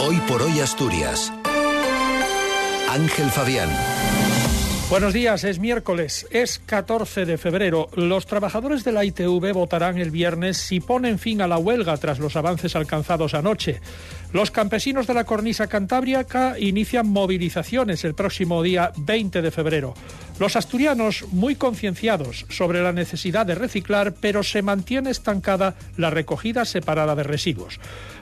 Hoy por hoy Asturias. Ángel Fabián. Buenos días, es miércoles, es 14 de febrero. Los trabajadores de la ITV votarán el viernes si ponen fin a la huelga tras los avances alcanzados anoche. Los campesinos de la cornisa cantábrica inician movilizaciones el próximo día 20 de febrero. Los asturianos muy concienciados sobre la necesidad de reciclar, pero se mantiene estancada la recogida separada de residuos.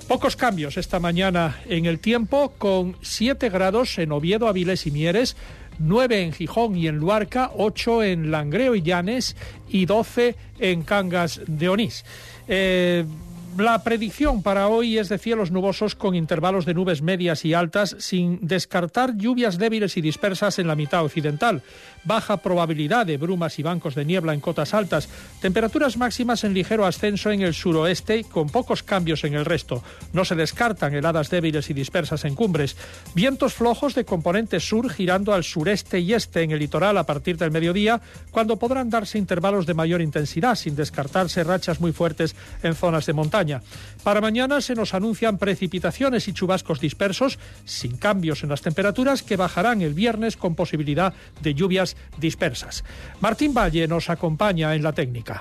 Pocos cambios esta mañana en el tiempo, con 7 grados en Oviedo, Avilés y Mieres, 9 en Gijón y en Luarca, 8 en Langreo y Llanes y 12 en Cangas de Onís. Eh, la predicción para hoy es de cielos nubosos con intervalos de nubes medias y altas, sin descartar lluvias débiles y dispersas en la mitad occidental. Baja probabilidad de brumas y bancos de niebla en cotas altas. Temperaturas máximas en ligero ascenso en el suroeste, con pocos cambios en el resto. No se descartan heladas débiles y dispersas en cumbres. Vientos flojos de componente sur girando al sureste y este en el litoral a partir del mediodía, cuando podrán darse intervalos de mayor intensidad, sin descartarse rachas muy fuertes en zonas de montaña. Para mañana se nos anuncian precipitaciones y chubascos dispersos, sin cambios en las temperaturas, que bajarán el viernes con posibilidad de lluvias dispersas. Martín Valle nos acompaña en la técnica.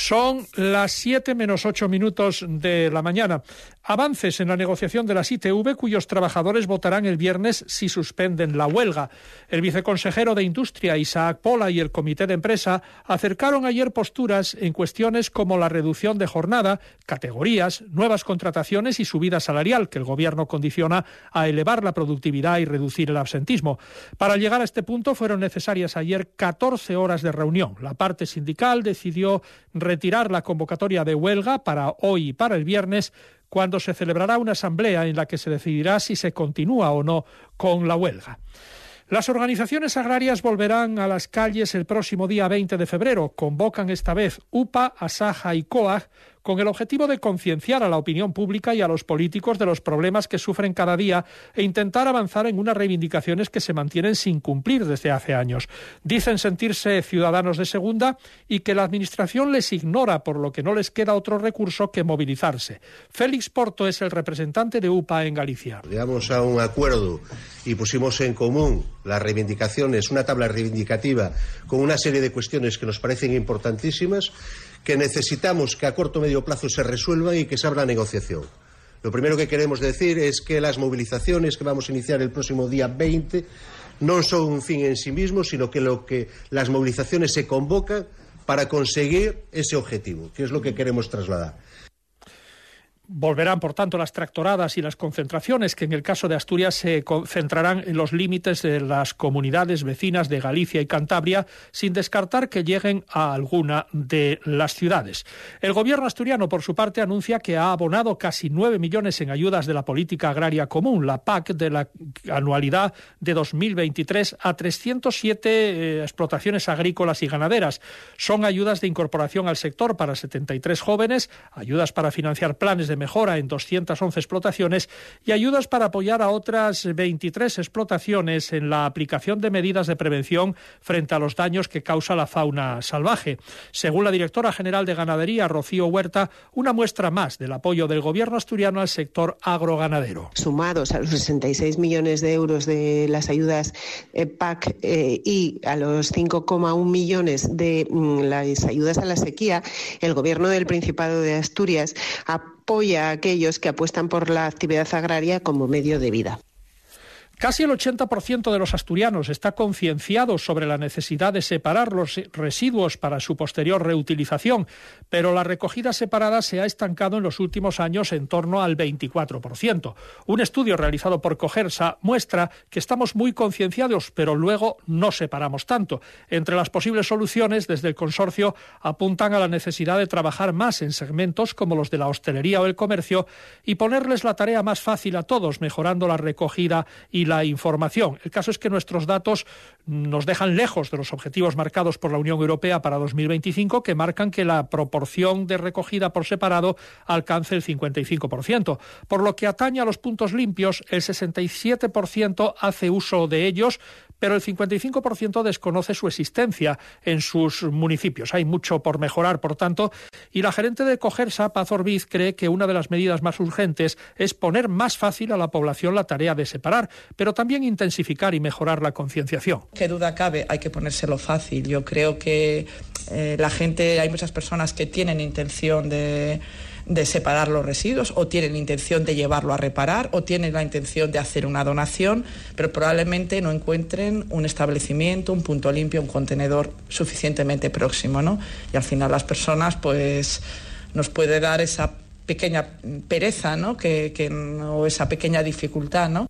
Son las 7 menos 8 minutos de la mañana. Avances en la negociación de las ITV cuyos trabajadores votarán el viernes si suspenden la huelga. El viceconsejero de Industria, Isaac Pola, y el comité de empresa acercaron ayer posturas en cuestiones como la reducción de jornada, categorías, nuevas contrataciones y subida salarial que el gobierno condiciona a elevar la productividad y reducir el absentismo. Para llegar a este punto fueron necesarias ayer 14 horas de reunión. La parte sindical decidió retirar la convocatoria de huelga para hoy y para el viernes cuando se celebrará una asamblea en la que se decidirá si se continúa o no con la huelga. Las organizaciones agrarias volverán a las calles el próximo día 20 de febrero. Convocan esta vez UPA, Asaja y COAG con el objetivo de concienciar a la opinión pública y a los políticos de los problemas que sufren cada día e intentar avanzar en unas reivindicaciones que se mantienen sin cumplir desde hace años. Dicen sentirse ciudadanos de segunda y que la Administración les ignora, por lo que no les queda otro recurso que movilizarse. Félix Porto es el representante de UPA en Galicia. Llegamos a un acuerdo y pusimos en común las reivindicaciones, una tabla reivindicativa con una serie de cuestiones que nos parecen importantísimas que necesitamos que a corto o medio plazo se resuelvan y que se abra negociación. Lo primero que queremos decir es que las movilizaciones que vamos a iniciar el próximo día 20 no son un fin en sí mismo, sino que, lo que las movilizaciones se convocan para conseguir ese objetivo, que es lo que queremos trasladar. Volverán, por tanto, las tractoradas y las concentraciones, que en el caso de Asturias se concentrarán en los límites de las comunidades vecinas de Galicia y Cantabria, sin descartar que lleguen a alguna de las ciudades. El gobierno asturiano, por su parte, anuncia que ha abonado casi nueve millones en ayudas de la política agraria común, la PAC, de la anualidad de 2023 a 307 eh, explotaciones agrícolas y ganaderas. Son ayudas de incorporación al sector para 73 jóvenes, ayudas para financiar planes de mejora en 211 explotaciones y ayudas para apoyar a otras 23 explotaciones en la aplicación de medidas de prevención frente a los daños que causa la fauna salvaje. Según la directora general de Ganadería, Rocío Huerta, una muestra más del apoyo del gobierno asturiano al sector agroganadero. Sumados a los 66 millones de euros de las ayudas eh, PAC eh, y a los 5,1 millones de mm, las ayudas a la sequía, el gobierno del Principado de Asturias ha apoya a aquellos que apuestan por la actividad agraria como medio de vida. Casi el 80% de los asturianos está concienciado sobre la necesidad de separar los residuos para su posterior reutilización, pero la recogida separada se ha estancado en los últimos años en torno al 24%. Un estudio realizado por Cogersa muestra que estamos muy concienciados, pero luego no separamos tanto. Entre las posibles soluciones, desde el consorcio apuntan a la necesidad de trabajar más en segmentos como los de la hostelería o el comercio y ponerles la tarea más fácil a todos, mejorando la recogida y la información. El caso es que nuestros datos nos dejan lejos de los objetivos marcados por la Unión Europea para 2025, que marcan que la proporción de recogida por separado alcance el 55%. Por lo que atañe a los puntos limpios, el 67% hace uso de ellos, pero el 55% desconoce su existencia en sus municipios. Hay mucho por mejorar, por tanto, y la gerente de Cogersa, Paz Orbiz, cree que una de las medidas más urgentes es poner más fácil a la población la tarea de separar, pero también intensificar y mejorar la concienciación. Qué duda cabe, hay que ponérselo fácil. Yo creo que eh, la gente, hay muchas personas que tienen intención de de separar los residuos o tienen intención de llevarlo a reparar o tienen la intención de hacer una donación, pero probablemente no encuentren un establecimiento, un punto limpio, un contenedor suficientemente próximo, ¿no? Y al final las personas, pues, nos puede dar esa pequeña pereza, ¿no? Que, que, o esa pequeña dificultad, ¿no?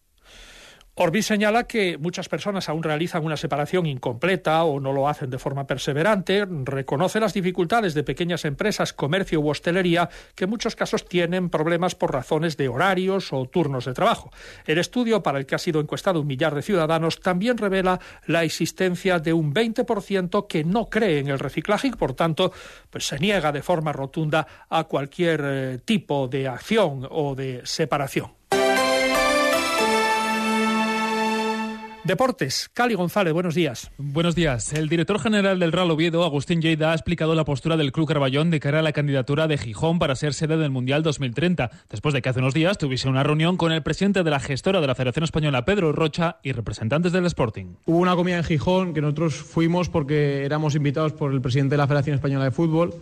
Orbis señala que muchas personas aún realizan una separación incompleta o no lo hacen de forma perseverante, reconoce las dificultades de pequeñas empresas, comercio u hostelería, que en muchos casos tienen problemas por razones de horarios o turnos de trabajo. El estudio, para el que ha sido encuestado un millar de ciudadanos, también revela la existencia de un 20% que no cree en el reciclaje y, por tanto, pues se niega de forma rotunda a cualquier eh, tipo de acción o de separación. Deportes, Cali González, buenos días. Buenos días. El director general del Real Oviedo, Agustín Lleida, ha explicado la postura del Club Carballón de cara a la candidatura de Gijón para ser sede del Mundial 2030, después de que hace unos días tuviese una reunión con el presidente de la gestora de la Federación Española, Pedro Rocha, y representantes del Sporting. Hubo una comida en Gijón que nosotros fuimos porque éramos invitados por el presidente de la Federación Española de Fútbol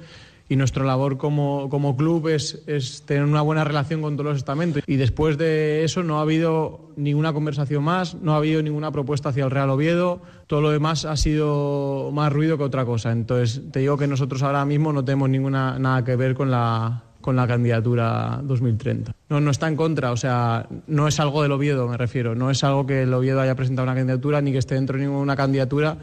y nuestra labor como, como club es, es, tener una buena relación con todos los estamentos. Y después de eso no ha habido ninguna conversación más, no ha habido ninguna propuesta hacia el Real Oviedo, todo lo demás ha sido más ruido que otra cosa. Entonces te digo que nosotros ahora mismo no tenemos ninguna nada que ver con la con la candidatura 2030. No, no está en contra, o sea, no es algo del Oviedo, me refiero, no es algo que el Oviedo haya presentado una candidatura ni que esté dentro de ninguna candidatura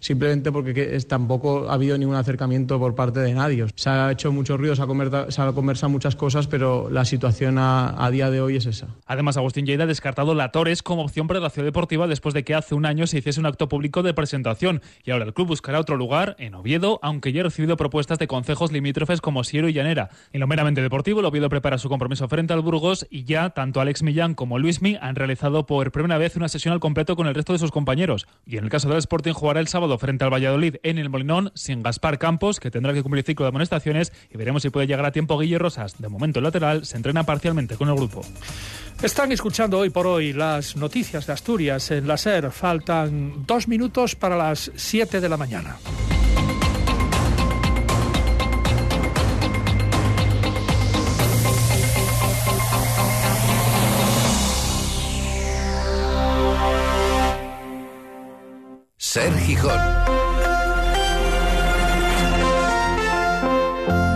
simplemente porque tampoco ha habido ningún acercamiento por parte de nadie. Se ha hecho mucho ruido, se ha, conversado muchas cosas, pero la situación a, día de hoy es esa. Además, Agustín Lleida ha descartado la Torres como opción para la ciudad deportiva después de que hace un año se hiciese un acto público de presentación y ahora el club buscará otro lugar en Oviedo, aunque ya ha recibido propuestas de concejos limítrofes como Siero y Llanera. En lo meramente deportivo, el Oviedo prepara su compromiso frente al Burgos y ya tanto Alex Millán como Luismi han realizado por primera vez una sesión al completo con el resto de sus compañeros. Y en el caso del Sporting jugará el sábado frente al Valladolid en el Molinón sin Gaspar Campos, que tendrá que cumplir ciclo de amonestaciones y veremos si puede llegar a tiempo Guille Rosas. De momento el lateral se entrena parcialmente con el grupo. Están escuchando hoy por hoy las noticias de Asturias en la SER. Faltan dos minutos para las siete de la mañana. Ser Gijón.